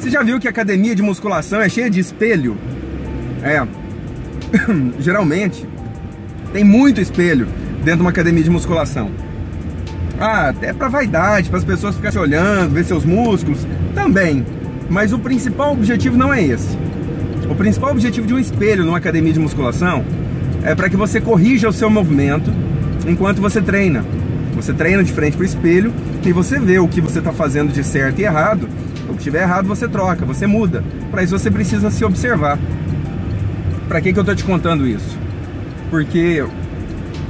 Você já viu que academia de musculação é cheia de espelho? É. Geralmente tem muito espelho dentro de uma academia de musculação. Ah, até para vaidade, para as pessoas ficarem se olhando, ver seus músculos, também. Mas o principal objetivo não é esse. O principal objetivo de um espelho numa academia de musculação é para que você corrija o seu movimento enquanto você treina. Você treina de frente para o espelho e você vê o que você está fazendo de certo e errado. O que estiver errado você troca, você muda. Para isso você precisa se observar. Para que, que eu estou te contando isso? Porque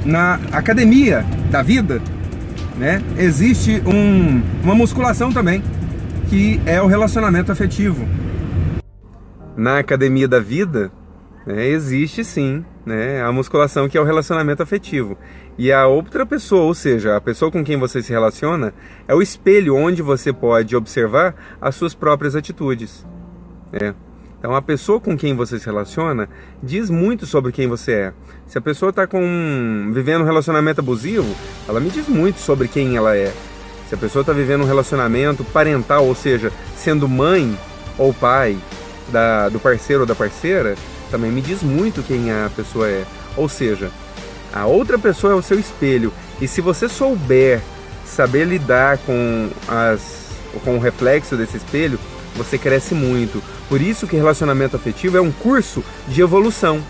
na academia da vida, né, existe um, uma musculação também, que é o relacionamento afetivo. Na academia da vida, né, existe sim né, a musculação que é o relacionamento afetivo. E a outra pessoa, ou seja, a pessoa com quem você se relaciona, é o espelho onde você pode observar as suas próprias atitudes. Né? Então, a pessoa com quem você se relaciona diz muito sobre quem você é. Se a pessoa está vivendo um relacionamento abusivo, ela me diz muito sobre quem ela é. Se a pessoa está vivendo um relacionamento parental, ou seja, sendo mãe ou pai da, do parceiro ou da parceira, também me diz muito quem a pessoa é. Ou seja, a outra pessoa é o seu espelho. E se você souber saber lidar com, as, com o reflexo desse espelho, você cresce muito. Por isso que relacionamento afetivo é um curso de evolução.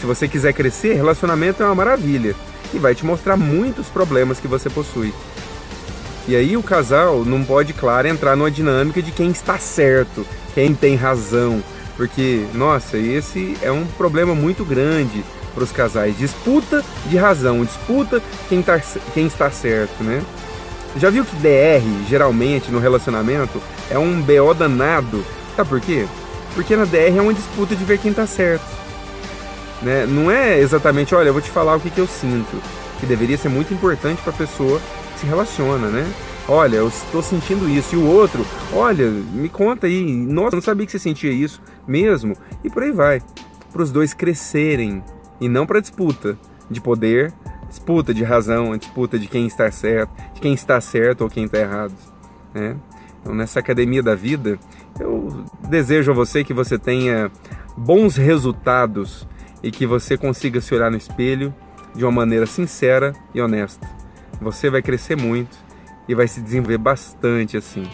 Se você quiser crescer, relacionamento é uma maravilha e vai te mostrar muitos problemas que você possui. E aí o casal não pode, claro, entrar numa dinâmica de quem está certo, quem tem razão, porque, nossa, esse é um problema muito grande para os casais. Disputa de razão, disputa quem, tá, quem está certo, né? Já viu que DR, geralmente, no relacionamento, é um BO danado? Sabe por quê? Porque na DR é uma disputa de ver quem está certo. Né? Não é exatamente, olha, eu vou te falar o que, que eu sinto. Que deveria ser muito importante para a pessoa que se relaciona, né? Olha, eu estou sentindo isso. E o outro, olha, me conta aí. Nossa, não sabia que você sentia isso mesmo. E por aí vai. Para os dois crescerem e não para disputa de poder, disputa de razão, disputa de quem está certo, de quem está certo ou quem está errado. Né? Então, nessa academia da vida, eu desejo a você que você tenha bons resultados e que você consiga se olhar no espelho de uma maneira sincera e honesta. Você vai crescer muito e vai se desenvolver bastante assim.